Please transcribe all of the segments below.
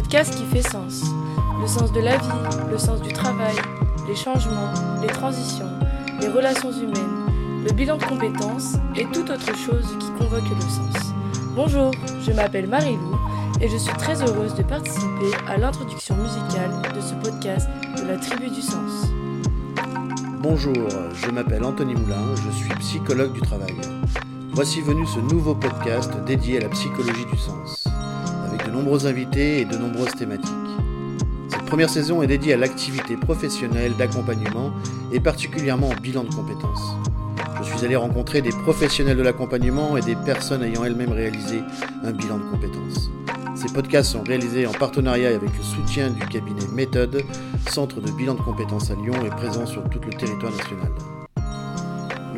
podcast qui fait sens. Le sens de la vie, le sens du travail, les changements, les transitions, les relations humaines, le bilan de compétences et toute autre chose qui convoque le sens. Bonjour, je m'appelle Marie-Lou et je suis très heureuse de participer à l'introduction musicale de ce podcast de la Tribu du Sens. Bonjour, je m'appelle Anthony Moulin, je suis psychologue du travail. Voici venu ce nouveau podcast dédié à la psychologie du sens, nombreux invités et de nombreuses thématiques. Cette première saison est dédiée à l'activité professionnelle d'accompagnement et particulièrement au bilan de compétences. Je suis allé rencontrer des professionnels de l'accompagnement et des personnes ayant elles-mêmes réalisé un bilan de compétences. Ces podcasts sont réalisés en partenariat avec le soutien du cabinet Méthode, centre de bilan de compétences à Lyon et présent sur tout le territoire national.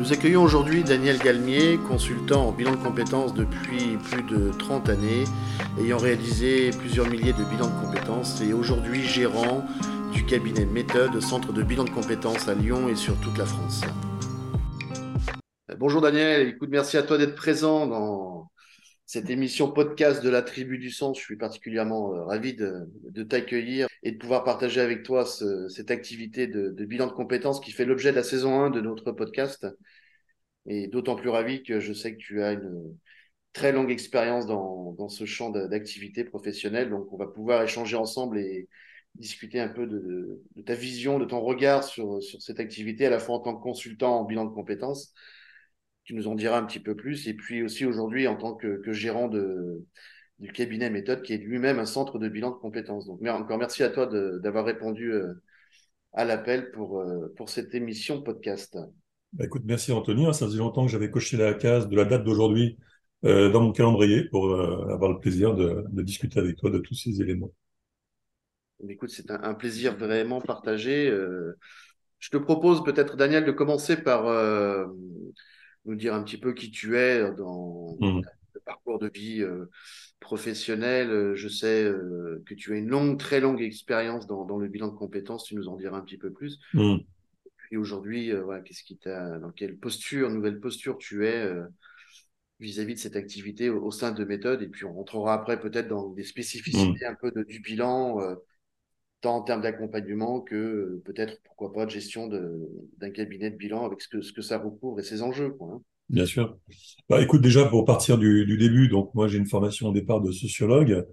Nous accueillons aujourd'hui Daniel Galmier, consultant en bilan de compétences depuis plus de 30 années, ayant réalisé plusieurs milliers de bilans de compétences et aujourd'hui gérant du cabinet Méthode, centre de bilan de compétences à Lyon et sur toute la France. Bonjour Daniel, écoute, merci à toi d'être présent dans cette émission podcast de la Tribu du Sens. Je suis particulièrement euh, ravi de, t'accueillir et de pouvoir partager avec toi cette activité de, bilan de compétences qui fait l'objet de la saison 1 de notre podcast. Et d'autant plus ravi que je sais que tu as une très longue expérience dans, ce champ d'activité professionnelle. Donc, on va pouvoir échanger ensemble et discuter un peu de, ta vision, de ton regard sur, sur cette activité, à la fois en tant que consultant en bilan de compétences tu nous en diras un petit peu plus. Et puis aussi aujourd'hui en tant que, gérant de, du cabinet Méthode, qui est lui-même un centre de bilan de compétences. Donc encore merci à toi d'avoir répondu euh, à l'appel pour, euh, pour cette émission podcast. Bah, écoute, merci Anthony. Ça faisait longtemps que j'avais coché la case de la date d'aujourd'hui euh, dans mon calendrier pour avoir le plaisir de, discuter avec toi de tous ces éléments. Écoute, c'est un, plaisir vraiment partagé. je te propose peut-être, Daniel, de commencer par nous dire un petit peu qui tu es dans mmh. le parcours de vie euh, professionnel. Euh, je sais euh, que tu as une longue, très longue expérience dans, le bilan de compétences. Tu nous en diras un petit peu plus. Mmh. Et aujourd'hui, voilà, qu'est-ce qui t'a, dans quelle posture, nouvelle posture tu es vis-à-vis de cette activité au, sein de méthode? Et puis on rentrera après peut-être dans des spécificités mmh. un peu de, du bilan tant en termes d'accompagnement que euh, peut-être, pourquoi pas, de gestion d'un cabinet de bilan avec ce que, ce que ça recouvre et ses enjeux. Quoi, hein. Bien sûr. Bah, écoute, déjà, pour partir du, début, donc moi j'ai une formation au départ de sociologue,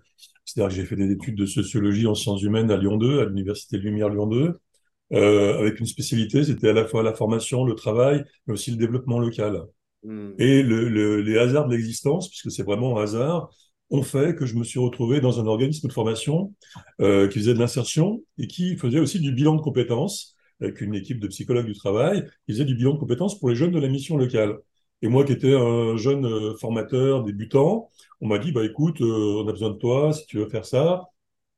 c'est-à-dire que j'ai fait des études de sociologie en sciences humaines à Lyon 2, à l'Université Lumière Lyon 2, euh, avec une spécialité, c'était à la fois la formation, le travail, mais aussi le développement local. Mmh. Et le, les hasards de l'existence, puisque c'est vraiment un hasard, ont fait que je me suis retrouvé dans un organisme de formation euh, qui faisait de l'insertion et qui faisait aussi du bilan de compétences avec une équipe de psychologues du travail qui faisait du bilan de compétences pour les jeunes de la mission locale. Et moi qui étais un jeune euh, formateur débutant, on m'a dit bah écoute, euh, on a besoin de toi si tu veux faire ça.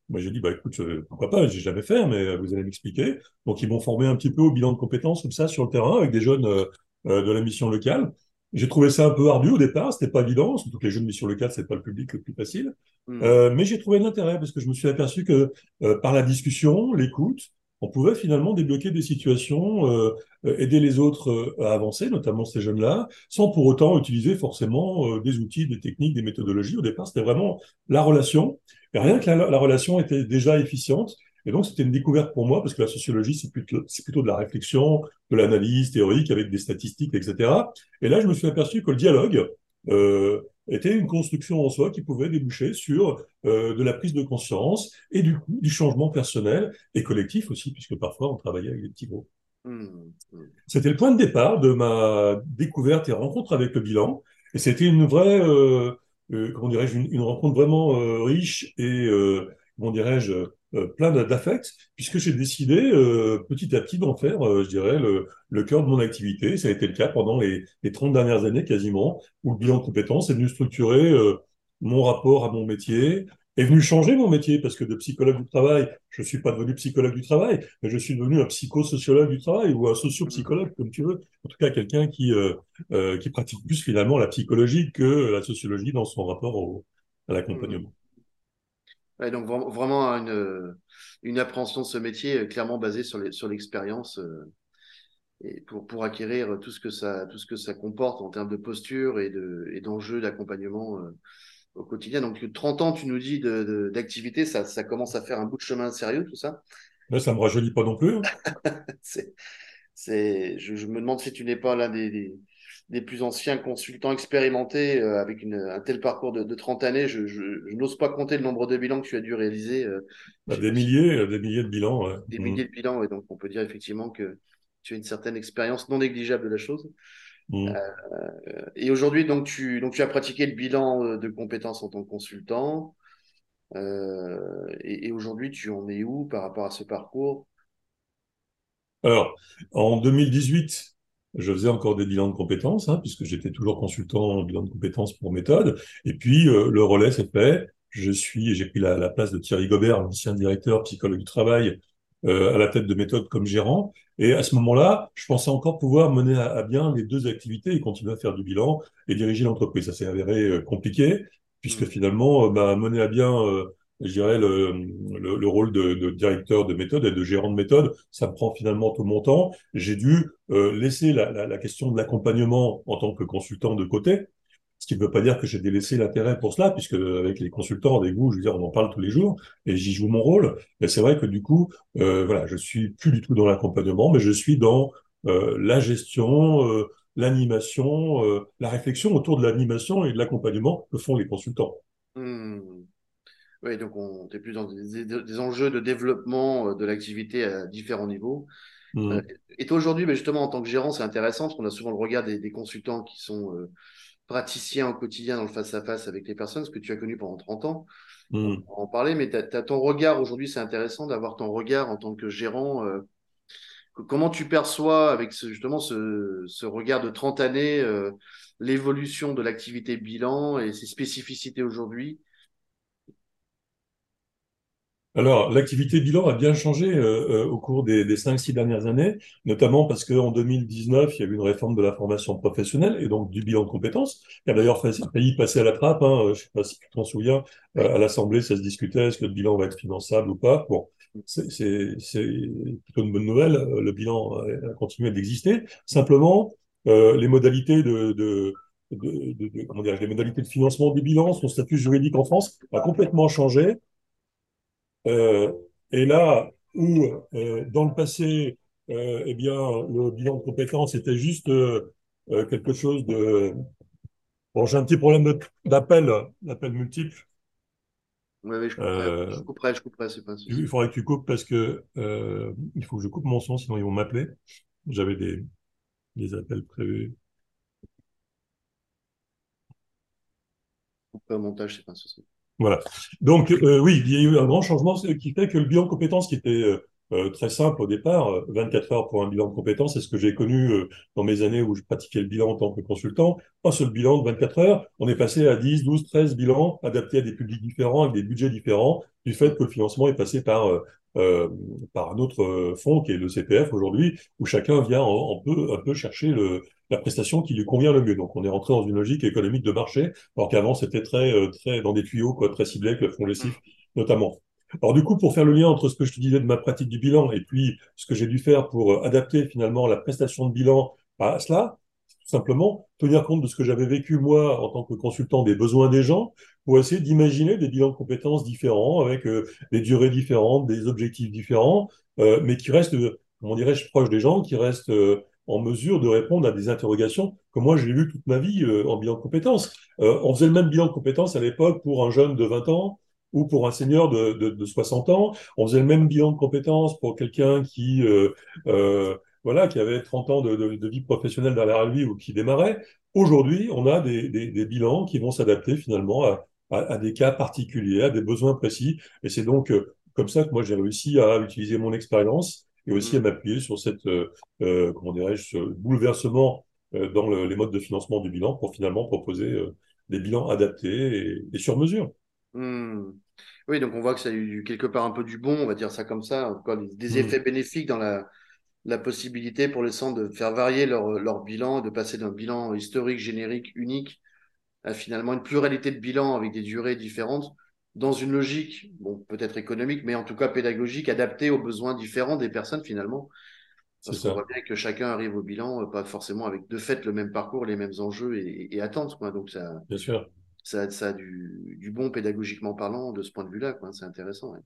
Moi j'ai dit bah écoute, pourquoi pas, j'ai jamais fait, mais vous allez m'expliquer. Donc ils m'ont formé un petit peu au bilan de compétences comme ça sur le terrain avec des jeunes de la mission locale. J'ai trouvé ça un peu ardu au départ, c'était pas évident, surtout que les jeux de mission locale, c'est pas le public le plus facile. Hmm. Euh, mais j'ai trouvé l'intérêt parce que je me suis aperçu que euh, par la discussion, l'écoute, on pouvait finalement débloquer des situations, euh, aider les autres à avancer, notamment ces jeunes-là, sans pour autant utiliser forcément des outils, des techniques, des méthodologies. Au départ, c'était vraiment la relation. Et rien que la relation était déjà efficiente, et donc, c'était une découverte pour moi, parce que la sociologie, c'est plutôt, plutôt, de la réflexion, de l'analyse théorique avec des statistiques, etc. Et là, je me suis aperçu que le dialogue euh, était une construction en soi qui pouvait déboucher sur euh, de la prise de conscience et du coup, du changement personnel et collectif aussi, puisque parfois, on travaillait avec des petits groupes. Mmh, mmh. C'était le point de départ de ma découverte et rencontre avec le bilan. Et c'était une vraie, euh, comment dirais-je, une, une, rencontre vraiment riche et, comment dirais-je, plein d'affects, puisque j'ai décidé euh, petit à petit d'en faire, euh, je dirais, le, le, cœur de mon activité. Ça a été le cas pendant les, les 30 dernières années quasiment, où le bilan de compétences est venu structurer mon rapport à mon métier, est venu changer mon métier, parce que de psychologue du travail, je suis pas devenu psychologue du travail, mais je suis devenu un psychosociologue du travail, ou un sociopsychologue, comme tu veux. En tout cas, quelqu'un qui, qui pratique plus finalement la psychologie que la sociologie dans son rapport au, à l'accompagnement donc vraiment une, une appréhension de ce métier euh, clairement basée sur l'expérience euh, et pour, pour acquérir tout ce, que ça, tout ce que ça comporte en termes de posture et d'enjeux d'accompagnement euh, au quotidien. Donc 30 ans, tu nous dis d'activité, ça, ça commence à faire un bout de chemin sérieux, tout ça? Là, ça me rajeunit pas non plus. Hein. c'est, je, me demande si tu n'es pas l'un des, des, plus anciens consultants expérimentés euh, avec une, un tel parcours de, de 30 années. Je, je, n'ose pas compter le nombre de bilans que tu as dû réaliser. Euh, bah, des milliers, euh, des milliers de bilans. Des milliers mmh. de bilans, et donc on peut dire effectivement que tu as une certaine expérience non négligeable de la chose. Mmh. Euh, et aujourd'hui, donc tu, donc tu as pratiqué le bilan de compétences en tant que consultant. Et, aujourd'hui, tu en es où par rapport à ce parcours? Alors, en 2018, je faisais encore des bilans de compétences, hein, puisque j'étais toujours consultant en bilan de compétences pour méthode. Et puis, euh, le relais s'est fait. Je suis, j'ai pris la, place de Thierry Gobert, l'ancien directeur psychologue du travail, euh, à la tête de méthode comme gérant. Et à ce moment-là, je pensais encore pouvoir mener à, bien les deux activités et continuer à faire du bilan et diriger l'entreprise. Ça s'est avéré compliqué puisque mm. finalement, euh, bah, mener à bien, euh, je dirais, le, le, rôle de, directeur de méthode et de gérant de méthode, ça me prend finalement tout mon temps. J'ai dû euh, laisser la, question de l'accompagnement en tant que consultant de côté, ce qui ne veut pas dire que j'ai délaissé l'intérêt pour cela, puisque avec les consultants, avec vous, je veux dire, on en parle tous les jours, et j'y joue mon rôle. Mais c'est vrai que du coup, euh, voilà, je suis plus du tout dans l'accompagnement, mais je suis dans euh, la gestion, euh, l'animation, la réflexion autour de l'animation et de l'accompagnement que font les consultants. Hmm. Oui, donc on est plus dans des, enjeux de développement euh, de l'activité à différents niveaux. Hmm. Euh, et toi aujourd'hui, ben, justement, en tant que gérant, c'est intéressant parce qu'on a souvent le regard des, consultants qui sont praticiens au quotidien dans le face-à-face avec les personnes, ce que tu as connu pendant 30 ans. Hmm. On va en parler, mais tu as, ton regard aujourd'hui, c'est intéressant d'avoir ton regard en tant que gérant Comment tu perçois avec justement ce, regard de 30 années euh, l'évolution de l'activité bilan et ses spécificités aujourd'hui alors, l'activité bilan a bien changé euh, euh, au cours des, des 5-6 dernières années, notamment parce qu'en 2019, il y a eu une réforme de la formation professionnelle et donc du bilan de compétences, qui a d'ailleurs failli passer à la trappe. Hein, je ne sais pas si tu t'en souviens, à l'Assemblée, ça se discutait, est-ce que le bilan va être finançable ou pas Bon, c'est plutôt une bonne nouvelle. Le bilan a continué d'exister. Simplement, euh, les modalités de, de, de, de, comment dire, les modalités de financement du bilan, son statut juridique en France a complètement changé. Euh, et là où euh, dans le passé, euh, eh bien, le bilan de compétences était juste quelque chose de bon, j'ai un petit problème d'appel, d'appel multiple. Oui, oui, je couperai, euh, je couperai, je couperai, c'est pas Il faudrait que tu coupes parce que euh, il faut que je coupe mon son, sinon ils vont m'appeler. J'avais des, des appels prévus. Couper au montage, c'est pas un souci. Voilà. Donc, euh, oui, il y a eu un grand changement qui fait que le bilan de compétences qui était euh, euh, très simple au départ, 24 euh, heures pour un bilan de compétences, c'est ce que j'ai connu dans mes années où je pratiquais le bilan en tant que consultant. Un seul bilan de 24 heures, on est passé à 10, 12, 13 bilans adaptés à des publics différents, avec des budgets différents, du fait que le financement est passé par par un autre fonds qui est le CPF aujourd'hui, où chacun vient en, peu, un peu chercher le, la prestation qui lui convient le mieux. Donc on est rentré dans une logique économique de marché, alors qu'avant c'était très, très dans des tuyaux, quoi, très ciblés avec le fonds lessif notamment. Alors du coup, pour faire le lien entre ce que je te disais de ma pratique du bilan et puis ce que j'ai dû faire pour euh, adapter finalement la prestation de bilan à cela, tout simplement tenir compte de ce que j'avais vécu moi en tant que consultant des besoins des gens pour essayer d'imaginer des bilans de compétences différents avec euh, des durées différentes, des objectifs différents, euh, mais qui restent, comment dirais-je, proches des gens, qui restent en mesure de répondre à des interrogations que moi j'ai vues toute ma vie en bilan de compétences. on faisait le même bilan de compétences à l'époque pour un jeune de 20 ans, ou pour un senior de, de, de, 60 ans. On faisait le même bilan de compétences pour quelqu'un qui, euh, euh, voilà, qui avait 30 ans de, vie professionnelle derrière lui ou qui démarrait. Aujourd'hui, on a des, bilans qui vont s'adapter finalement à, à, des cas particuliers, à des besoins précis. Et c'est donc euh, comme ça que moi j'ai réussi à utiliser mon expérience et aussi à mmh. m'appuyer sur cette, euh, euh, comment dirais-je, ce bouleversement dans le, les modes de financement du bilan pour finalement proposer des bilans adaptés et, et sur mesure. Mmh. Oui, donc on voit que ça a eu quelque part un peu du bon, on va dire ça comme ça, encore des mmh. effets bénéfiques dans la, la possibilité pour les centres de faire varier leur, leur bilan, de passer d'un bilan historique, générique, unique, à finalement une pluralité de bilans avec des durées différentes, dans une logique, bon, peut-être économique, mais en tout cas pédagogique, adaptée aux besoins différents des personnes finalement. Parce qu'on voit bien que chacun arrive au bilan, pas forcément avec de fait le même parcours, les mêmes enjeux et, et attentes. Quoi. Donc ça, bien sûr ça, ça a du, du, bon pédagogiquement parlant de ce point de vue-là. C'est intéressant. Ouais.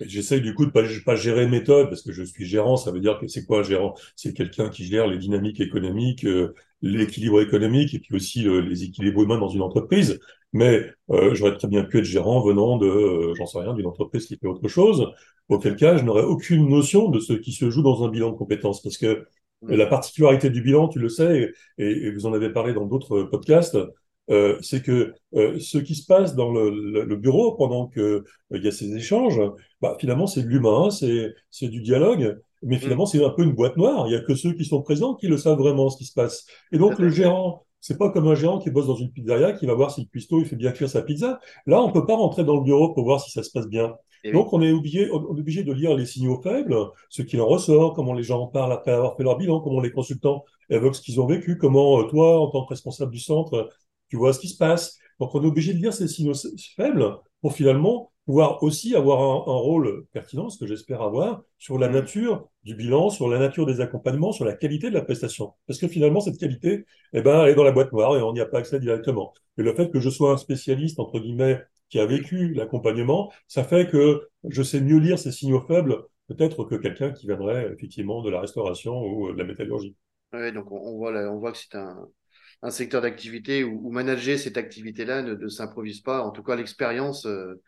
J'essaye du coup de pas, pas gérer méthode parce que je suis gérant. Ça veut dire que c'est quoi un gérant? C'est quelqu'un qui gère les dynamiques économiques, euh, l'équilibre économique et puis aussi euh, les équilibres humains dans une entreprise. Mais euh, j'aurais très bien pu être gérant venant de, euh, j'en sais rien, d'une entreprise qui fait autre chose. Auquel cas, je n'aurais aucune notion de ce qui se joue dans un bilan de compétences parce que la particularité du bilan, tu le sais, et, et vous en avez parlé dans d'autres podcasts, euh, c'est que euh, ce qui se passe dans le, le, bureau pendant que euh, il y a ces échanges, bah, finalement c'est de l'humain, c'est c'est du dialogue, mais mm. finalement c'est un peu une boîte noire. Il y a que ceux qui sont présents qui le savent vraiment ce qui se passe. Et donc le gérant, c'est pas comme un gérant qui bosse dans une pizzeria qui va voir si le cuistot il fait bien cuire sa pizza. Là, on peut pas rentrer dans le bureau pour voir si ça se passe bien. Donc, on est obligé, on est obligé de lire les signaux faibles, ce qu'il en ressort, comment les gens en parlent après avoir fait leur bilan, comment les consultants évoquent ce qu'ils ont vécu, comment toi, en tant que responsable du centre, tu vois ce qui se passe. Donc on est obligé de lire ces signaux faibles pour finalement pouvoir aussi avoir un, rôle pertinent, ce que j'espère avoir, sur la mm. nature du bilan, sur la nature des accompagnements, sur la qualité de la prestation. Parce que finalement, cette qualité, eh ben, elle est dans la boîte noire et on n'y a pas accès directement. Et le fait que je sois un spécialiste, entre guillemets, qui a vécu l'accompagnement, ça fait que je sais mieux lire ces signaux faibles peut-être que quelqu'un qui viendrait effectivement de la restauration ou de la métallurgie. Oui, donc on, voit, on voit que c'est un, un secteur d'activité où, manager cette activité-là ne, s'improvise pas. En tout cas, l'expérience euh,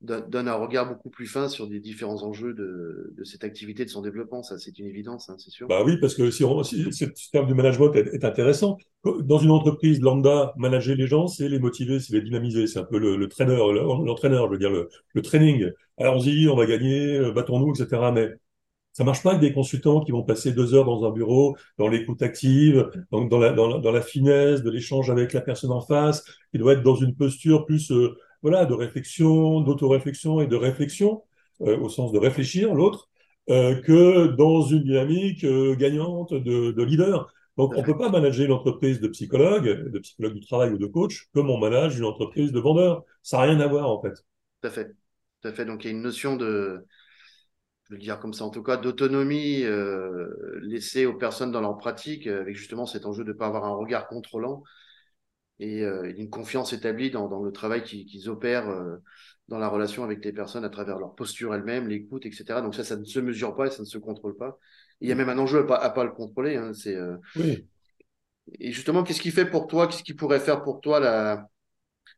donne un regard beaucoup plus fin sur des différents enjeux de, cette activité, de son développement. Ça, c'est une évidence, hein, c'est sûr. Bah oui, parce que si, on, si ce terme de management est, intéressant, dans une entreprise lambda, manager les gens, c'est les motiver, c'est les dynamiser. C'est un peu le, le trainer, l'entraîneur, je veux dire, le, le training. Allons-y, on va gagner, euh, battons-nous, etc. Mais ça marche pas avec des consultants qui vont passer deux heures dans un bureau, dans l'écoute active, dans la, dans, dans la finesse de l'échange avec la personne en face, qui doit être dans une posture plus euh, voilà de réflexion, d'autoréflexion et de réflexion, euh, au sens de réfléchir l'autre, euh, que dans une dynamique gagnante de, de leader. Donc, on peut pas manager une entreprise de psychologue, de psychologue du travail ou de coach, comme on manage une entreprise de vendeur. Ça n'a rien à voir, en fait. Tout à fait. Tout à fait. Donc, il y a une notion de, je veux dire comme ça en tout cas, d'autonomie euh, laissée aux personnes dans leur pratique, euh, avec justement cet enjeu de ne pas avoir un regard contrôlant et euh, une confiance établie dans, dans le travail qu'ils opèrent euh, dans la relation avec les personnes à travers leur posture elle-même, l'écoute, etc. Donc ça, ça ne se mesure pas et ça ne se contrôle pas. il y a même un enjeu à pas, à pas le contrôler. Hein, c'est, euh, oui. Et justement, qu'est-ce qui fait pour toi, qu'est-ce qui pourrait faire pour toi la,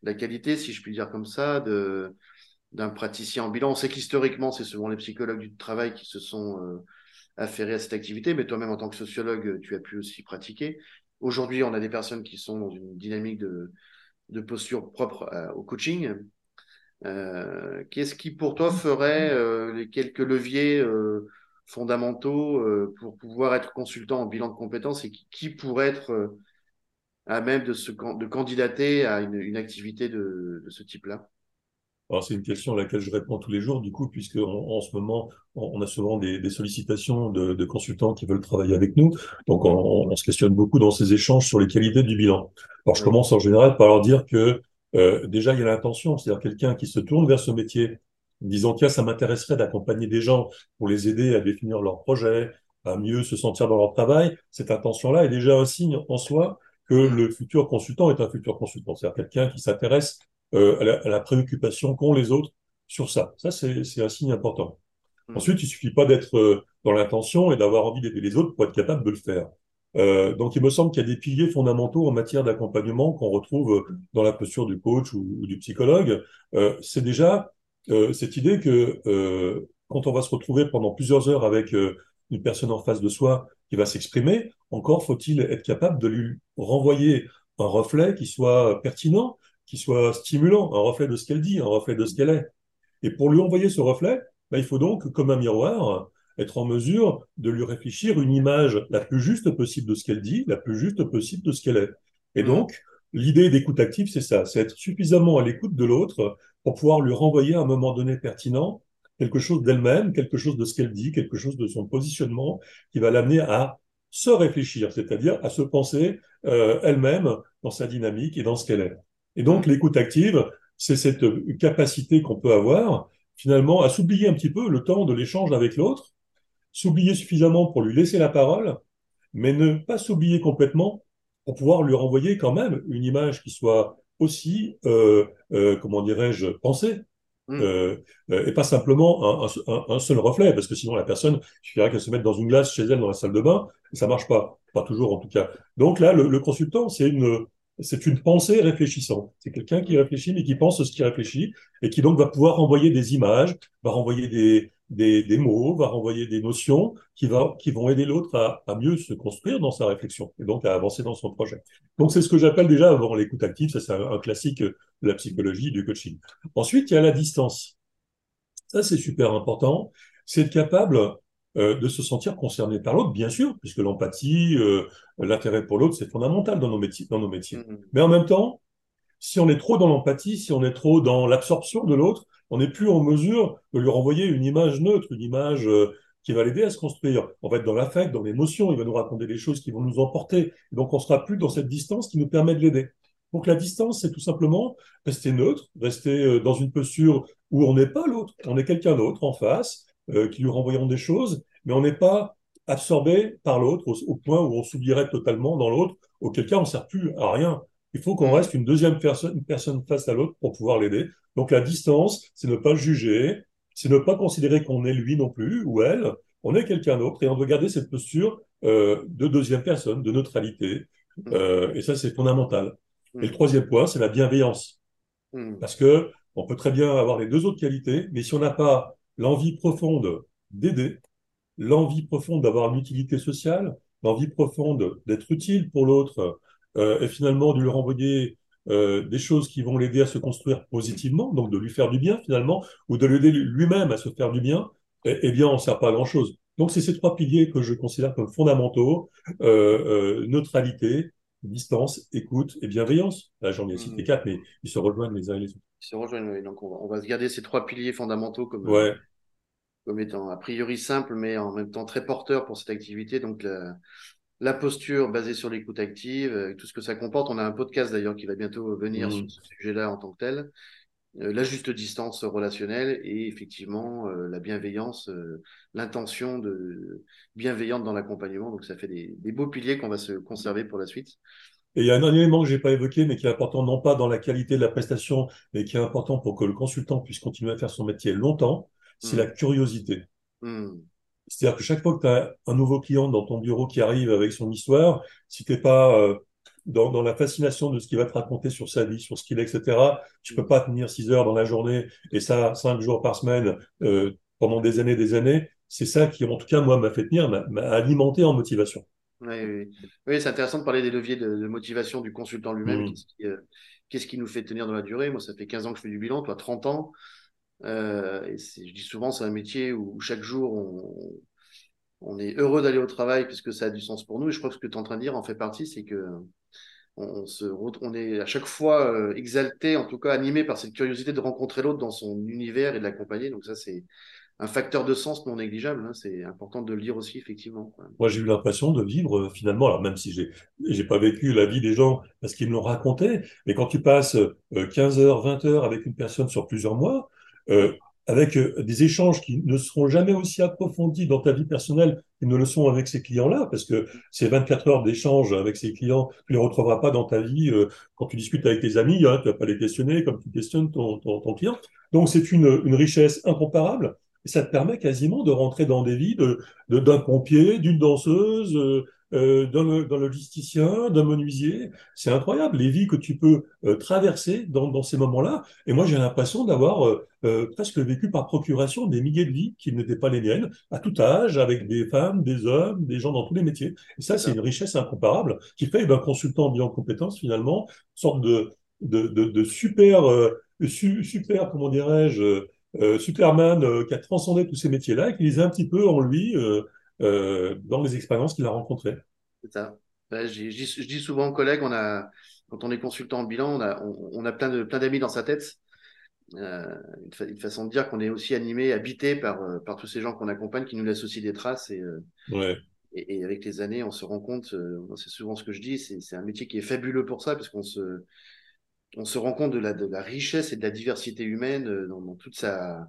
la qualité, si je puis dire comme ça, de d'un praticien en bilan? On sait qu'historiquement, c'est souvent les psychologues du travail qui se sont euh, affairés à cette activité, mais toi-même, en tant que sociologue, tu as pu aussi pratiquer. Aujourd'hui, on a des personnes qui sont dans une dynamique de, posture propre euh, au coaching. Euh, Qu'est-ce qui, pour toi, ferait euh, les quelques leviers fondamentaux pour pouvoir être consultant en bilan de compétences et qui, pourrait être à même de, se, de candidater à une, activité de ce type-là? Alors c'est une question à laquelle je réponds tous les jours, du coup, puisque en, ce moment, on, a souvent des, des sollicitations de, de, consultants qui veulent travailler avec nous. Donc on, on, se questionne beaucoup dans ces échanges sur les qualités du bilan. Alors je commence en général par leur dire que euh, déjà il y a l'intention, c'est-à-dire quelqu'un qui se tourne vers ce métier, disant tiens ça m'intéresserait d'accompagner des gens pour les aider à définir leur projet, à mieux se sentir dans leur travail. Cette intention-là est déjà un signe en soi que le futur consultant est un futur consultant, c'est-à-dire quelqu'un qui s'intéresse euh, à, la, préoccupation qu'ont les autres sur ça. Ça, c'est un signe important. Hmm. Ensuite, il suffit pas d'être euh, dans l'intention et d'avoir envie d'aider les autres pour être capable de le faire. Euh, donc, il me semble qu'il y a des piliers fondamentaux en matière d'accompagnement qu'on retrouve dans la posture du coach ou, du psychologue. Euh, c'est déjà euh, cette idée que euh, quand on va se retrouver pendant plusieurs heures avec une personne en face de soi qui va s'exprimer, encore faut-il être capable de lui renvoyer un reflet qui soit pertinent, qui soit stimulant, un reflet de ce qu'elle dit, un reflet de ce qu'elle est. Et pour lui envoyer ce reflet, bah, il faut donc, comme un miroir, être en mesure de lui réfléchir une image la plus juste possible de ce qu'elle dit, la plus juste possible de ce qu'elle est. Et donc, l'idée d'écoute active, c'est ça, c'est être suffisamment à l'écoute de l'autre pour pouvoir lui renvoyer à un moment donné pertinent quelque chose d'elle-même, quelque chose de ce qu'elle dit, quelque chose de son positionnement qui va l'amener à se réfléchir, c'est-à-dire à se penser euh, elle-même dans sa dynamique et dans ce qu'elle est. Et donc, l'écoute active, c'est cette capacité qu'on peut avoir, finalement, à s'oublier un petit peu le temps de l'échange avec l'autre, s'oublier suffisamment pour lui laisser la parole, mais ne pas s'oublier complètement pour pouvoir lui renvoyer quand même une image qui soit aussi, euh, euh, comment dirais-je, penser. Mm. Euh, euh, et pas simplement un, un- un seul reflet, parce que sinon la personne, il suffirait qu'elle se mette dans une glace chez elle dans la salle de bain, et ça marche pas, pas toujours en tout cas. Donc là, le, le consultant, c'est une, c'est une pensée réfléchissante. C'est quelqu'un qui réfléchit, mais qui pense ce qu'il réfléchit, et qui donc va pouvoir renvoyer des images, va renvoyer des, des, mots, va renvoyer des notions qui, va, qui vont aider l'autre à, à mieux se construire dans sa réflexion, et donc à avancer dans son projet. Donc c'est ce que j'appelle déjà avant l'écoute active, ça c'est un, un classique de la psychologie, du coaching. Ensuite, il y a la distance. Ça, c'est super important. C'est être capable euh, de se sentir concerné par l'autre, bien sûr, puisque l'empathie, euh, l'intérêt pour l'autre, c'est fondamental dans nos métiers. Dans nos métiers. Mm. Mais en même temps, si on est trop dans l'empathie, si on est trop dans l'absorption de l'autre, on n'est plus en mesure de lui renvoyer une image neutre, une image euh, qui va l'aider à se construire. On va être dans l'affect, dans l'émotion, il va nous raconter des choses qui vont nous emporter. Donc on sera plus dans cette distance qui nous permet de l'aider. Donc la distance, c'est tout simplement rester neutre, rester dans une posture où on n'est pas l'autre, on est quelqu'un d'autre en face, euh, qui lui renvoyons des choses, mais on n'est pas absorbé par l'autre au, au point où on s'oublierait totalement dans l'autre, auquel cas on ne sert plus à rien. Il faut qu'on reste une deuxième personne, une personne face à l'autre pour pouvoir l'aider. Donc la distance, c'est ne pas juger, c'est ne pas considérer qu'on est lui non plus ou elle, on est quelqu'un d'autre et on doit garder cette posture euh, de deuxième personne, de neutralité. Euh, et ça, c'est fondamental. Et le troisième point, c'est la bienveillance. Mm. Parce que on peut très bien avoir les deux autres qualités, mais si on n'a pas l'envie profonde d'aider, l'envie profonde d'avoir une utilité sociale, l'envie profonde d'être utile pour l'autre, euh, et finalement de lui renvoyer euh, des choses qui vont l'aider à se construire positivement, donc de lui faire du bien finalement, ou de l'aider lui-même à se faire du bien, eh, eh bien on ne sert pas à grand-chose. Donc c'est ces trois piliers que je considère comme fondamentaux, euh, neutralité, distance, écoute et bienveillance. Là j'en ai cité Mm. quatre, mais ils se rejoignent les uns et les autres. Ils se rejoignent, oui. Donc, on va, on va se garder ces trois piliers fondamentaux comme, Ouais. Comme étant a priori simples, mais en même temps très porteurs pour cette activité. Donc, la, la posture basée sur l'écoute active, euh, tout ce que ça comporte. On a un podcast d'ailleurs qui va bientôt venir Mm. sur ce sujet-là en tant que tel. Euh, la juste distance relationnelle et effectivement euh, la bienveillance, euh, l'intention de bienveillante dans l'accompagnement. Donc, ça fait des, des beaux piliers qu'on va se conserver pour la suite. Et il y a un dernier élément que j'ai pas évoqué, mais qui est important non pas dans la qualité de la prestation, mais qui est important pour que le consultant puisse continuer à faire son métier longtemps, c'est Mm. la curiosité. Hmm. C'est-à-dire que chaque fois que tu as un nouveau client dans ton bureau qui arrive avec son histoire, si t'es pas euh, dans, dans la fascination de ce qu'il va te raconter sur sa vie, sur ce qu'il est, etc., tu peux pas tenir six heures dans la journée et ça cinq jours par semaine euh, pendant des années, des années. C'est ça qui, en tout cas, moi, m'a fait tenir, m'a alimenté en motivation. Oui, oui. Oui, c'est intéressant de parler des leviers de, de motivation du consultant lui-même. Mm. Qu'est-ce qui, euh, qu'est-ce qui nous fait tenir dans la durée? Moi, ça fait 15 ans que je fais du bilan, toi 30 ans. Euh, et je dis souvent, c'est un métier où chaque jour, on, est heureux d'aller au travail puisque ça a du sens pour nous. Et je crois que ce que tu es en train de dire en fait partie, c'est que on, se, on est à chaque fois euh, exalté, en tout cas animé par cette curiosité de rencontrer l'autre dans son univers et de l'accompagner. Donc ça, c'est un facteur de sens non négligeable. hein. C'est important de le dire aussi, effectivement. Moi, j'ai eu l'impression de vivre euh, finalement, alors même si j'ai j'ai pas vécu la vie des gens parce qu'ils me l'ont raconté, mais quand tu passes euh, 15 heures, 20 heures avec une personne sur plusieurs mois, euh, avec euh, des échanges qui ne seront jamais aussi approfondis dans ta vie personnelle qu'ils ne le sont avec ces clients-là, parce que ces 24 heures d'échange avec ces clients, tu les retrouveras pas dans ta vie euh, quand tu discutes avec tes amis, hein, tu vas pas les questionner comme tu questionnes ton, ton, client. Donc c'est une, une richesse incomparable. Et ça te permet quasiment de rentrer dans des vies de, de- d'un pompier, d'une danseuse, euh, d'un, logisticien, d'un menuisier. C'est incroyable les vies que tu peux euh, traverser dans, dans ces moments-là. Et moi, j'ai l'impression d'avoir euh, euh, presque vécu par procuration des milliers de vies qui n'étaient pas les miennes, à tout âge, avec des femmes, des hommes, des gens dans tous les métiers. Et ça, c'est une richesse incomparable qui fait d'un consultant en bilan de compétences, finalement, une sorte de, de, de, de super, euh, su- super, comment dirais-je, euh, Superman qui a transcendé tous ces métiers-là et qui les a un petit peu en lui euh, dans les expériences qu'il a rencontrées. C'est ça. Je, dis- souvent aux collègues, on a, quand on est consultant en bilan, on a, on, on a plein d'amis dans sa tête. Euh, une, fa- une façon de dire qu'on est aussi animé, habité par, euh, par tous ces gens qu'on accompagne, qui nous laissent aussi des traces. Et, euh, Ouais. et, et avec les années, on se rend compte, c'est souvent ce que je dis, c'est, un métier qui est fabuleux pour ça, parce qu'on se, on se rend compte de la, de la richesse et de la diversité humaine dans, dans toute sa,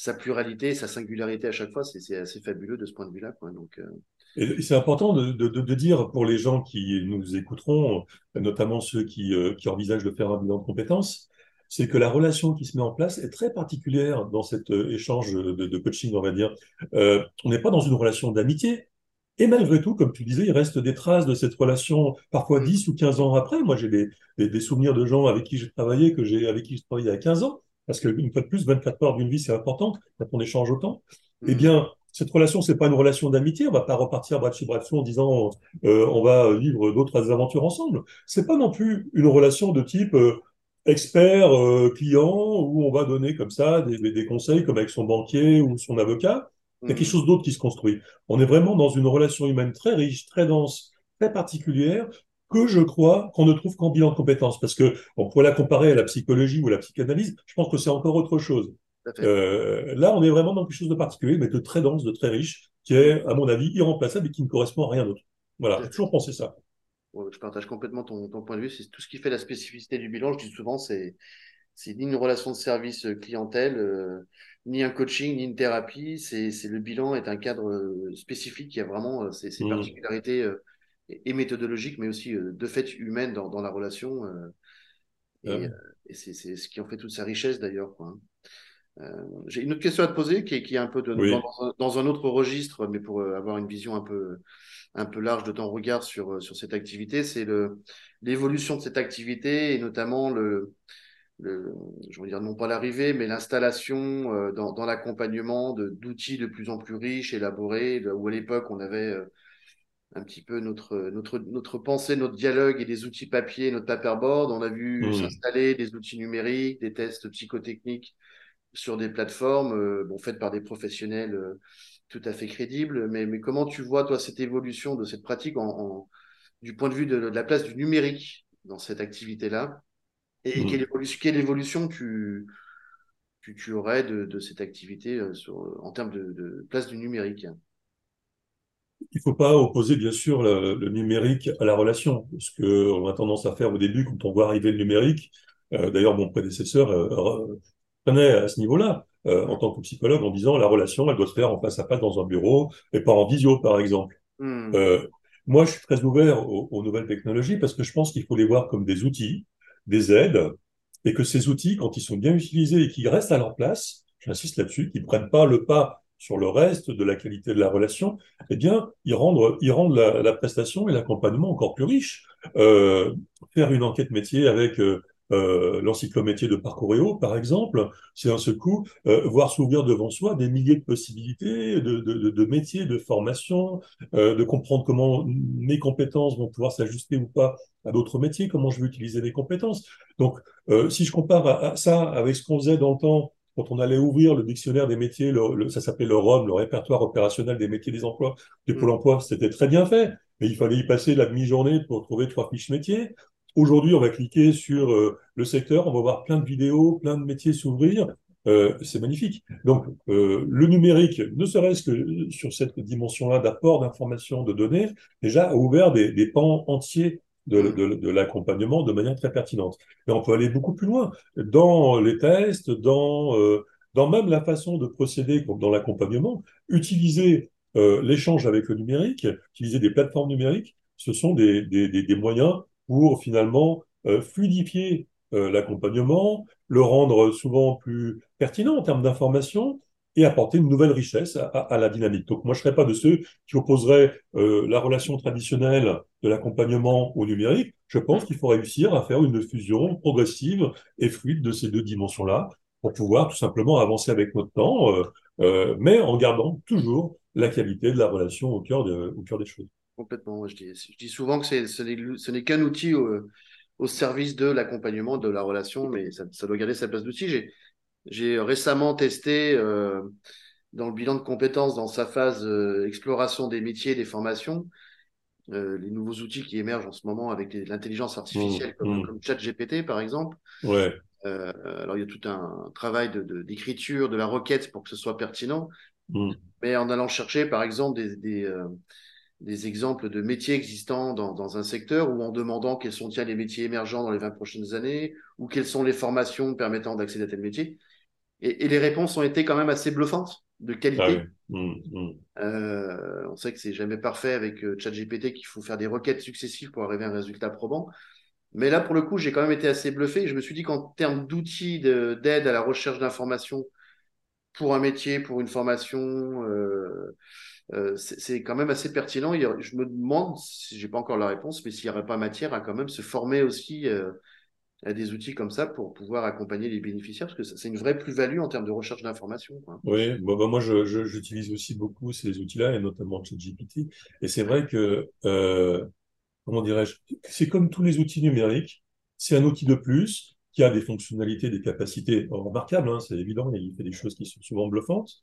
sa pluralité, sa singularité à chaque fois. C'est, assez fabuleux de ce point de vue-là. Donc, euh, c'est important de, de, de, dire pour les gens qui nous écouteront, notamment ceux qui, euh, qui envisagent de faire un bilan de compétences, c'est que la relation qui se met en place est très particulière dans cet euh, échange de, de coaching, on va dire. On n'est pas dans une relation d'amitié. Et malgré tout, comme tu disais, il reste des traces de cette relation, parfois 10 ou 15 ans après. Moi, j'ai des, des, souvenirs de gens avec qui j'ai travaillé, que j'ai, avec qui j'ai travaillé il y a 15 ans. Parce qu'une fois de plus, 24 heures d'une vie, c'est important quand on échange autant. Eh bien, cette relation, c'est pas une relation d'amitié. On va pas repartir bras dessus bras dessous en disant euh, on va vivre d'autres aventures ensemble. C'est pas non plus une relation de type euh, expert euh, client où on va donner comme ça des, des, conseils comme avec son banquier ou son avocat. Il y a quelque mm. chose d'autre qui se construit. On est vraiment dans une relation humaine très riche, très dense, très particulière que je crois qu'on ne trouve qu'en bilan de compétences. Parce que on pourrait la comparer à la psychologie ou à la psychanalyse. Je pense que c'est encore autre chose. Euh, là, on est vraiment dans quelque chose de particulier, mais de très dense, de très riche, qui est, à mon avis, irremplaçable et qui ne correspond à rien d'autre. Voilà, j'ai toujours pensé ça. je partage complètement ton, point de vue. C'est tout ce qui fait la spécificité du bilan. Je dis souvent, c'est ni une relation de service euh, clientèle, euh, ni un coaching, ni une thérapie. C'est le bilan est un cadre spécifique qui a vraiment ses, mmh. particularités et méthodologiques, mais aussi de fait humaines dans, dans la relation. et, et c'est ce qui en fait toute sa richesse d'ailleurs. Hein. Euh, j'ai une autre question à te poser qui est, qui est un peu de, dans, un, autre registre, mais pour euh, avoir une vision un peu, un peu large de ton regard sur, euh, sur cette activité, c'est l'évolution de cette activité et notamment le, le je veux dire non pas l'arrivée, mais l'installation dans, dans l'accompagnement d'outils de, plus en plus riches, élaborés, où à l'époque on avait un petit peu notre, notre, notre pensée, notre dialogue et des outils papier, notre paperboard. On a vu mmh. s'installer des outils numériques, des tests psychotechniques sur des plateformes euh, bon, faites par des professionnels euh, tout à fait crédibles. Mais, mais comment tu vois, toi, cette évolution de cette pratique en, du point de vue de, la place du numérique dans cette activité-là? Et, quelle, mmh. évolution, quelle évolution tu, tu, tu aurais de, de, cette activité euh, sur, en termes de, de place du numérique? Il ne faut pas opposer, bien sûr, le, le, numérique à la relation. Ce qu'on a tendance à faire au début quand on voit arriver le numérique. Euh, D'ailleurs, mon prédécesseur euh, à ce niveau-là, euh, en tant que psychologue, en disant la relation, elle doit se faire en face à face dans un bureau et pas en visio, par exemple. Hmm. Moi, je suis très ouvert aux, nouvelles technologies parce que je pense qu'il faut les voir comme des outils, des aides, et que ces outils, quand ils sont bien utilisés et qu'ils restent à leur place, j'insiste là-dessus, qu'ils prennent pas le pas sur le reste de la qualité de la relation, eh bien, ils rendent, la, prestation et l'accompagnement encore plus riche. Euh, faire une enquête métier avec euh, euh, l'encyclométier de Parcouréo, par exemple, c'est un seul coup euh, voir s'ouvrir devant soi des milliers de possibilités, de, métiers, de formation, euh, de comprendre comment mes compétences vont pouvoir s'ajuster ou pas à d'autres métiers, comment je vais utiliser mes compétences. Donc, si je compare à, ça avec ce qu'on faisait dans le temps, quand on allait ouvrir le dictionnaire des métiers, le, ça s'appelait le ROM, le répertoire opérationnel des métiers des emplois de Pôle mmh. emploi, c'était très bien fait, mais il fallait y passer la demi-journée pour trouver trois fiches métiers. Aujourd'hui, on va cliquer sur euh, le secteur, on va voir plein de vidéos, plein de métiers s'ouvrir. Euh, c'est magnifique. Donc, euh, le numérique, ne serait-ce que sur cette dimension-là d'apport d'informations, de données, déjà a ouvert des, des pans entiers de, l'accompagnement de manière très pertinente. Et on peut aller beaucoup plus loin dans les tests, dans, euh, dans même la façon de procéder dans l'accompagnement. Utiliser euh, l'échange avec le numérique, utiliser des plateformes numériques, ce sont des, des, moyens pour finalement euh, fluidifier l'accompagnement, le rendre souvent plus pertinent en termes d'information et apporter une nouvelle richesse à, la dynamique. Donc moi, je ne serais pas de ceux qui opposeraient euh, la relation traditionnelle de l'accompagnement au numérique. Je pense qu'il faut réussir à faire une fusion progressive et fluide de ces deux dimensions-là pour pouvoir tout simplement avancer avec notre temps, mais en gardant toujours la qualité de la relation au cœur, des choses. Complètement. Je dis souvent que ce n'est qu'un outil au, service de l'accompagnement, de la relation, mais ça, doit garder sa place d'outil. J'ai récemment testé euh, dans le bilan de compétences, dans sa phase euh, exploration des métiers, des formations, euh, les nouveaux outils qui émergent en ce moment avec l'intelligence artificielle mmh, comme, mmh. ChatGPT par exemple. Ouais. alors il y a tout un travail d'écriture, de, de, la requête pour que ce soit pertinent. Mmh. Mais en allant chercher par exemple des, des des exemples de métiers existants dans, dans, un secteur ou en demandant quels sont les métiers émergents dans les 20 prochaines années ou quelles sont les formations permettant d'accéder à tel métier. Et, et, les réponses ont été quand même assez bluffantes. de qualité. Ah mmh, mmh. Euh, on sait que c'est jamais parfait avec euh, ChatGPT, qu'il faut faire des requêtes successives pour arriver à un résultat probant. Mais là, pour le coup, j'ai quand même été assez bluffé. Je me suis dit qu'en termes d'outils d'aide à la recherche d'informations pour un métier, pour une formation, euh, c'est quand même assez pertinent. Je me demande, si j'ai pas encore la réponse, mais s'il n'y aurait pas matière à quand même se former aussi à des outils comme ça pour pouvoir accompagner les bénéficiaires, parce que c'est une vraie plus-value en termes de recherche d'informations. Oui, bah, moi j'utilise aussi beaucoup ces outils-là, et notamment ChatGPT. Et c'est vrai que, euh, comment dirais-je, c'est comme tous les outils numériques, c'est un outil de plus qui a des fonctionnalités, des capacités remarquables, hein, c'est évident, il fait des choses qui sont souvent bluffantes.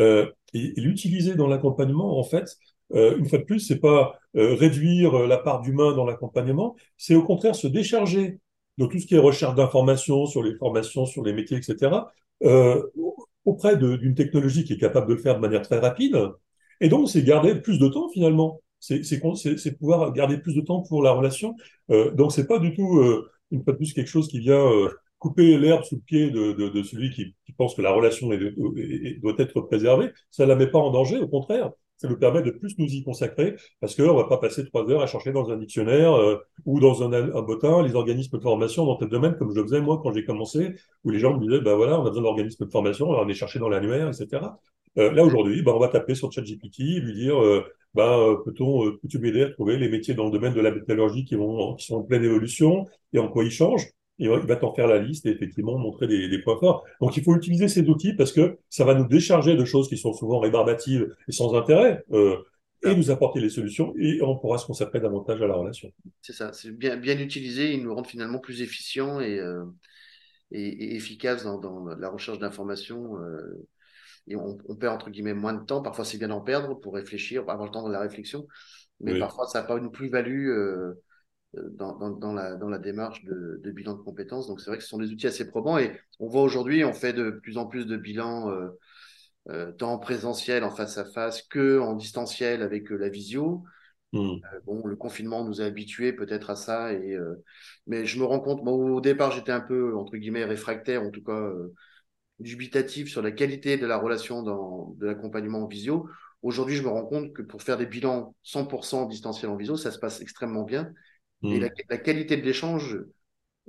Euh, et, l'utiliser dans l'accompagnement, en fait, euh, une fois de plus, c'est pas réduire la part d'humain dans l'accompagnement, c'est au contraire se décharger de tout ce qui est recherche d'informations sur les formations, sur les métiers, etc., auprès d'une technologie qui est capable de le faire de manière très rapide. Et donc, c'est garder plus de temps finalement. C'est pouvoir garder plus de temps pour la relation. donc, c'est pas du tout, une fois de plus, quelque chose qui vient couper l'herbe sous le pied de, de, de celui qui, qui, pense que la relation est, doit être préservée, ça la met pas en danger, au contraire. Ça nous permet de plus nous y consacrer parce qu'on ne va pas passer trois heures à chercher dans un dictionnaire euh, ou dans un, un bottin les organismes de formation dans tel domaine, comme je faisais moi quand j'ai commencé, où les gens me disaient, ben voilà, on a besoin d'organismes de formation, alors on est chercher dans l'annuaire, etc. Euh, là, aujourd'hui, ben, on va taper sur ChatGPT, lui dire, euh, ben, peut-on, peux-tu m'aider à trouver les métiers dans le domaine de la métallurgie qui, vont, qui sont en pleine évolution et en quoi ils changent? Il va t'en faire la liste et effectivement montrer des, points forts. Donc il faut utiliser ces outils parce que ça va nous décharger de choses qui sont souvent rébarbatives et sans intérêt. Euh, et nous apporter les solutions et on pourra se consacrer davantage à la relation. C'est ça, c'est bien, bien utilisé, ils nous rendent finalement plus efficients et, euh, et, efficaces dans, dans, la recherche d'informations. Euh, et on, on, perd entre guillemets moins de temps, parfois c'est bien d'en perdre pour réfléchir, avoir le temps de la réflexion, mais parfois ça n'a pas une plus-value euh, dans, dans, la, dans la démarche de, de, bilan de compétences. Donc c'est vrai que ce sont des outils assez probants et on voit aujourd'hui, on fait de plus en plus de bilans euh, euh, tant en présentiel, en face à face, que en distanciel avec euh, la visio. Hmm. bon, le confinement nous a habitués peut-être à ça, et, mais je me rends compte, moi au départ j'étais un peu entre guillemets réfractaire, en tout cas dubitatif sur la qualité de la relation dans, de l'accompagnement en visio. Aujourd'hui, je me rends compte que pour faire des bilans 100% distanciel en visio, ça se passe extrêmement bien. Et hmm. la, qualité de l'échange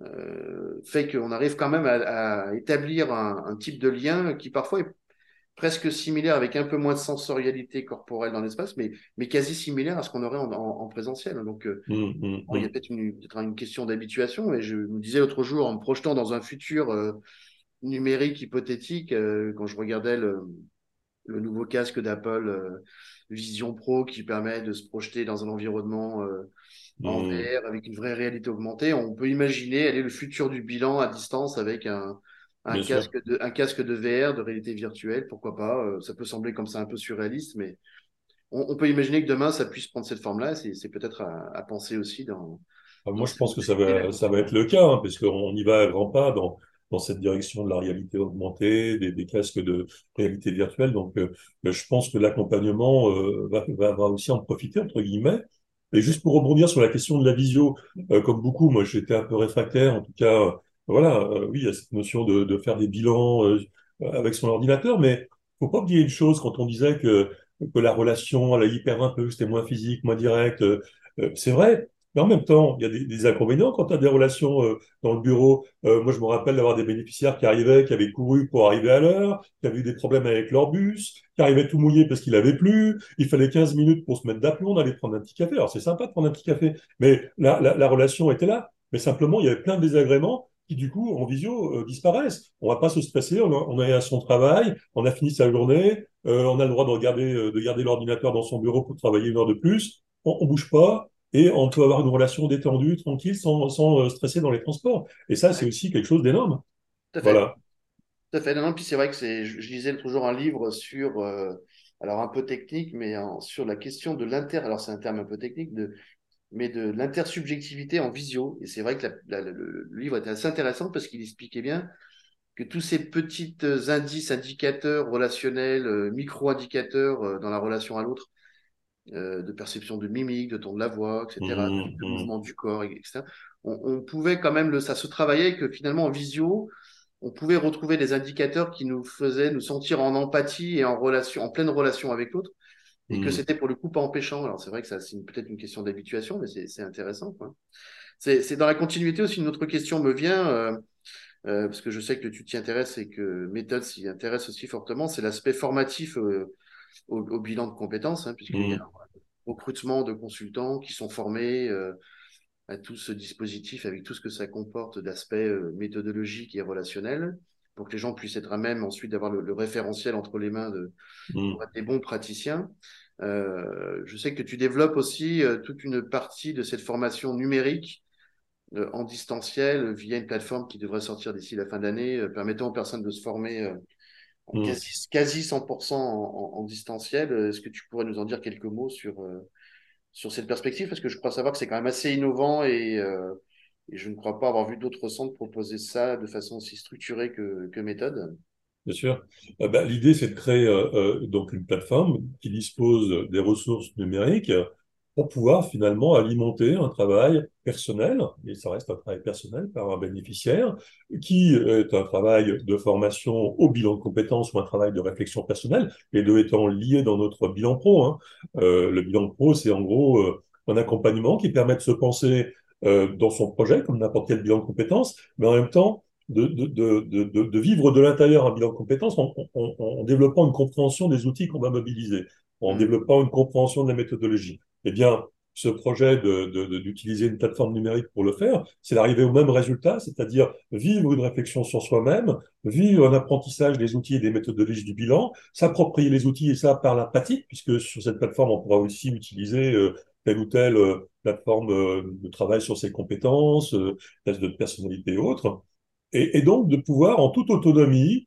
euh, fait qu'on arrive quand même à, établir un, type de lien qui parfois est presque similaire, avec un peu moins de sensorialité corporelle dans l'espace, mais, mais quasi similaire à ce qu'on aurait en, présentiel. Donc, euh, hmm, hmm, il y a peut-être une, une, question d'habituation. Et je me disais l'autre jour, en me projetant dans un futur euh, numérique hypothétique, quand je regardais le, le nouveau casque d'Apple Vision Pro qui permet de se projeter dans un environnement en mmh. VR avec une vraie réalité augmentée. On peut imaginer aller le futur du bilan à distance avec un, un casque, de, un casque de VR, de réalité virtuelle, pourquoi pas. Euh, ça peut sembler comme ça un peu surréaliste, mais on, peut imaginer que demain ça puisse prendre cette forme-là. C'est peut-être à, penser aussi dans. Ah, moi, je pense que ça va, ça va être le cas, hein, parce qu'on y va à grands pas dans, dans cette direction de la réalité augmentée, des, casques de réalité virtuelle. Donc, euh, je pense que l'accompagnement euh, va, va, aussi en profiter, entre guillemets. Et juste pour rebondir sur la question de la visio, euh, comme beaucoup, moi j'étais un peu réfractaire, en tout cas, voilà, oui, il y a cette notion de, faire des bilans avec son ordinateur, mais faut pas oublier une chose quand on disait que, que la relation, elle a hyper un peu, c'était moins physique, moins direct, c'est vrai, mais en même temps, il y a des, inconvénients quand tu as des relations euh, dans le bureau. Euh, moi, je me rappelle d'avoir des bénéficiaires qui arrivaient, qui avaient couru pour arriver à l'heure, qui avaient eu des problèmes avec leur bus, qui arrivaient tout mouillés parce qu'il avait plu. Il fallait 15 minutes pour se mettre d'aplomb, on allait prendre un petit café. Alors, c'est sympa de prendre un petit café, mais la, la, la, relation était là. Mais simplement, il y avait plein de désagréments qui, du coup, en visio, euh, disparaissent. On va pas se stresser, on, est à son travail, on a fini sa journée, on a le droit de garder l'ordinateur dans son bureau pour travailler une heure de plus. On, on bouge pas, et on peut avoir une relation détendue, tranquille, sans, sans euh, stresser dans les transports. Et ça, c'est aussi quelque chose d'énorme. Tout à fait. Voilà. Tout à fait. Non, puis c'est vrai que c'est, je, lisais toujours un livre sur, euh, alors un peu technique, mais sur la question de l'inter, alors c'est un terme un peu technique, de, mais de l'intersubjectivité en visio. Et c'est vrai que le, livre était assez intéressant parce qu'il expliquait bien que tous ces petits indices, indicateurs relationnels, euh, micro-indicateurs dans la relation à l'autre, euh, de perception de mimique, de ton de la voix, etc., mmh, de mmh. mouvement du corps, etc. On, pouvait quand même, le, ça se travaillait que finalement en visio, on pouvait retrouver des indicateurs qui nous faisaient nous sentir en empathie et en relation, en pleine relation avec l'autre, et que Mm. c'était pour le coup pas empêchant. Alors c'est vrai que ça, c'est peut-être une question d'habituation, mais c'est intéressant. C'est dans la continuité aussi une autre question me vient, euh, euh, parce que je sais que tu t'y intéresses et que méthode s'y intéresse aussi fortement, c'est l'aspect formatif euh, au, au bilan de compétences, hein, puisqu'il y a Mm. un recrutement de consultants qui sont formés euh, à tout ce dispositif avec tout ce que ça comporte d'aspects euh, méthodologiques et relationnels, pour que les gens puissent être à même ensuite d'avoir le, le référentiel entre les mains de, Mm. pour être des bons praticiens. Euh, je sais que tu développes aussi euh, toute une partie de cette formation numérique euh, en distanciel via une plateforme qui devrait sortir d'ici la fin d'année, permettant aux personnes de se former en Mm. quasi, quasi 100% en, en, en distanciel. Est-ce que tu pourrais nous en dire quelques mots sur, euh, sur cette perspective? Parce que je crois savoir que c'est quand même assez innovant et, euh, et je ne crois pas avoir vu d'autres centres proposer ça de façon aussi structurée que, que méthode. Bien sûr. Euh, bah, l'idée, c'est de créer euh, euh, donc une plateforme qui dispose des ressources numériques pour pouvoir finalement alimenter un travail personnel, et ça reste un travail personnel par un bénéficiaire, qui est un travail de formation au bilan de compétences ou un travail de réflexion personnelle, les deux étant liés dans notre bilan pro. Hein. Euh, le bilan pro, c'est en gros euh, un accompagnement qui permet de se penser euh, dans son projet, comme n'importe quel bilan de compétences, mais en même temps de, de, de, de, de vivre de l'intérieur un bilan de compétences en, en, en, développant une compréhension des outils qu'on va mobiliser, en mmh. développant une compréhension de la méthodologie. Eh bien, ce projet d'utiliser une plateforme numérique pour le faire, c'est d'arriver au même résultat, c'est-à-dire vivre une réflexion sur soi-même, vivre un apprentissage des outils et des méthodologies du bilan, s'approprier les outils et ça par la puisque sur cette plateforme, on pourra aussi utiliser euh, telle ou telle euh, plateforme euh, de travail sur ses compétences, tests de personnalité et autres et, donc de pouvoir en toute autonomie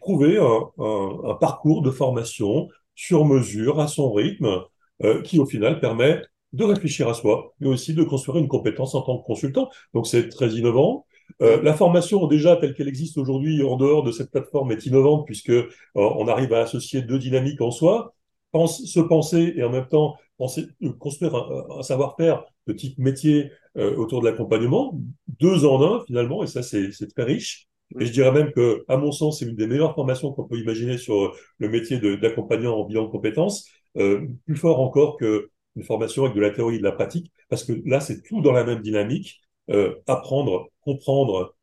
trouver un, parcours de formation sur mesure, à son rythme, euh, qui au final permet de réfléchir à soi, mais aussi de construire une compétence en tant que consultant. Donc c'est très innovant. Euh, la formation déjà telle qu'elle existe aujourd'hui en dehors de cette plateforme est innovante puisque euh, on arrive à associer deux dynamiques en soi, pense, se penser et en même temps penser, construire un, un savoir-faire de type métier euh, autour de l'accompagnement, deux en un finalement, et ça c'est très riche. Et je dirais même que, à mon sens, c'est une des meilleures formations qu'on peut imaginer sur le métier d'accompagnant en bilan de compétences, euh, plus fort encore que une formation avec de la théorie et de la pratique, parce que là c'est tout dans la même dynamique, euh, apprendre, comprendre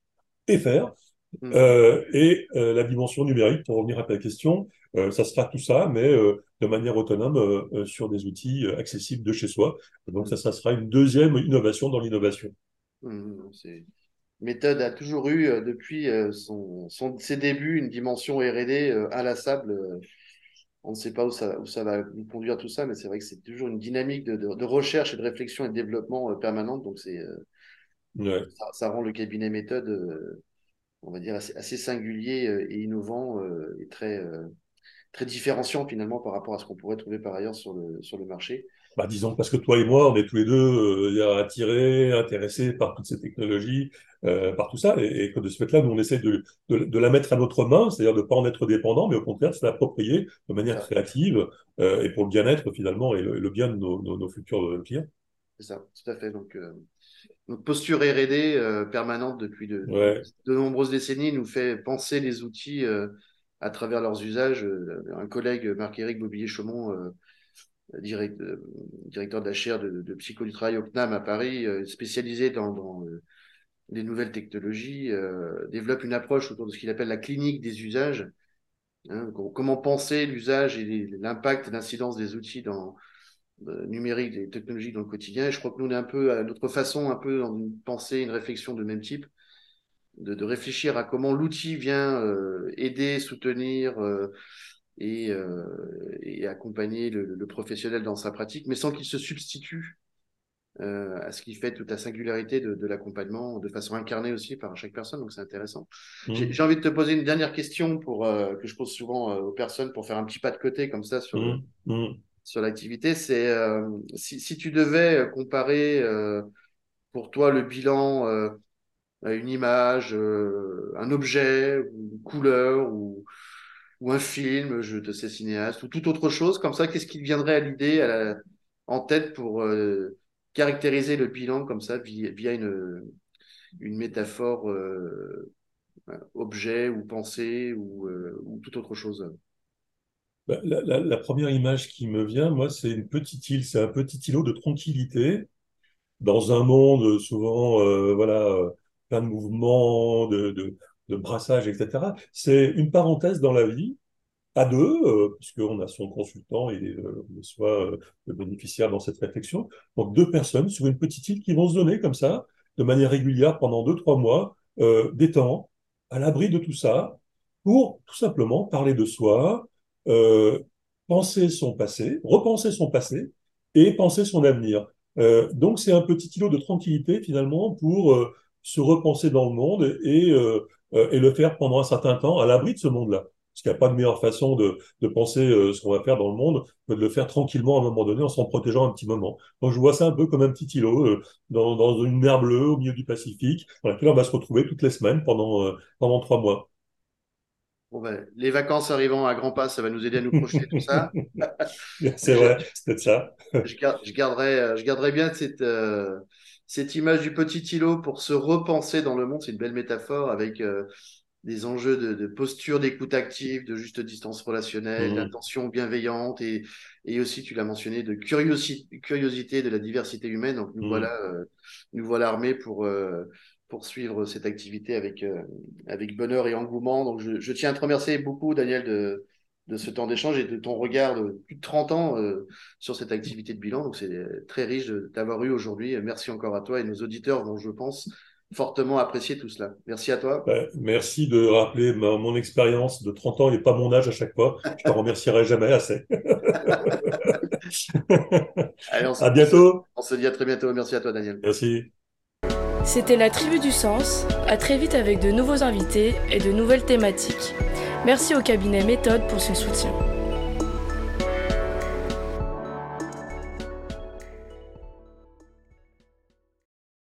et faire. Euh, et la dimension numérique, pour revenir à ta question, ça sera tout ça, mais de manière autonome sur des outils accessibles de chez soi. Donc ça, ça sera une deuxième innovation dans l'innovation. Mmh, Méthode a toujours eu, depuis son, son, ses débuts, une dimension R&D inlassable. On ne sait pas où ça, où ça va nous conduire tout ça, mais c'est vrai que c'est toujours une dynamique de, de, de, recherche et de réflexion et de développement permanente. Donc c'est ouais. ça, ça, rend le cabinet méthode on va dire, assez, assez singulier et innovant euh, et très, euh, très différenciant finalement par rapport à ce qu'on pourrait trouver par ailleurs sur le, sur le marché. Bah, disons parce que toi et moi, on est tous les deux euh, attirés, intéressés par toutes ces technologies, euh, par tout ça, et, et que de ce fait-là, nous on essaie de, de, de, la mettre à notre main, c'est-à-dire de ne pas en être dépendant, mais au contraire de se l'approprier de manière créative euh, et pour le bien-être finalement et le, le, bien de nos, nos, nos futurs clients. C'est ça, tout à fait. Donc, notre posture R&D permanente depuis de, ouais. de, nombreuses décennies nous fait penser les outils à travers leurs usages. un collègue, Marc-Éric Bobillier-Chaumont, direct, directeur de la chaire de, de psycho du travail au CNAM à Paris, spécialisé dans, les nouvelles technologies, développe une approche autour de ce qu'il appelle la clinique des usages. Hein, comment penser l'usage et l'impact l'incidence des outils dans, numérique, des technologies dans le quotidien. Je crois que nous, on est un peu à notre façon, un peu dans une pensée, une réflexion de même type, de, réfléchir à comment l'outil vient euh, aider, soutenir euh, et, euh, et, accompagner le, le, professionnel dans sa pratique, mais sans qu'il se substitue à ce qui fait toute la singularité de, de l'accompagnement, de façon incarnée aussi par chaque personne. Donc c'est intéressant. Mmh. J'ai envie de te poser une dernière question pour que je pose souvent aux personnes pour faire un petit pas de côté comme ça sur mmh. Mmh sur l'activité, c'est euh, si, si, tu devais comparer euh, pour toi le bilan euh, à une image, un objet, une couleur ou, ou, un film, je te sais cinéaste, ou toute autre chose comme ça, qu'est-ce qui viendrait à l'idée, en tête pour caractériser le bilan comme ça via, une, métaphore objet ou pensée ou, ou toute autre chose? Bah, la, première image qui me vient, moi, c'est une petite île, c'est un petit îlot de tranquillité dans un monde souvent, euh, voilà, euh, plein de mouvements, de, de brassage, etc. C'est une parenthèse dans la vie, à deux, euh, puisqu'on a son consultant et euh, soit le bénéficiaire dans cette réflexion. Donc deux personnes sur une petite île qui vont se donner comme ça, de manière régulière pendant deux, trois mois, des temps, à l'abri de tout ça, pour tout simplement parler de soi, euh, penser son passé, repenser son passé et penser son avenir. Euh, donc c'est un petit îlot de tranquillité finalement pour euh, se repenser dans le monde et, euh, et le faire pendant un certain temps à l'abri de ce monde-là. Parce qu'il n'y a pas de meilleure façon de, de penser ce qu'on va faire dans le monde que de le faire tranquillement à un moment donné en s'en protégeant un petit moment. Donc je vois ça un peu comme un petit îlot dans, dans, une mer bleue au milieu du Pacifique, dans laquelle on va se retrouver toutes les semaines pendant, pendant trois mois. Bon ben, les vacances arrivant à grands pas, ça va nous aider à nous projeter tout ça. c'est vrai, c'est ça. je, garderai, je garderai bien cette, euh, cette image du petit îlot pour se repenser dans le monde. C'est une belle métaphore avec euh, des enjeux de, posture, d'écoute active, de juste distance relationnelle, mmh. d'attention bienveillante et, et aussi, tu l'as mentionné, de curiosité, curiosité de la diversité humaine. Donc nous mmh. voilà, euh, nous voilà armés pour poursuivre cette activité avec, euh, avec bonheur et engouement. Donc, je, tiens à te remercier beaucoup, Daniel, de, de ce temps d'échange et de ton regard de plus de 30 ans euh, sur cette activité de bilan. Donc, c'est très riche de t'avoir eu aujourd'hui. Merci encore à toi et nos auditeurs vont, je pense, fortement apprécier tout cela. Merci à toi. Bah, merci de rappeler mon expérience de 30 ans et pas mon âge à chaque fois. Je te remercierai jamais assez. à bientôt. On se dit à très bientôt. Merci à toi, Daniel. Merci. C'était la Tribu du Sens. À très vite avec de nouveaux invités et de nouvelles thématiques. Merci au cabinet Méthode pour son soutien.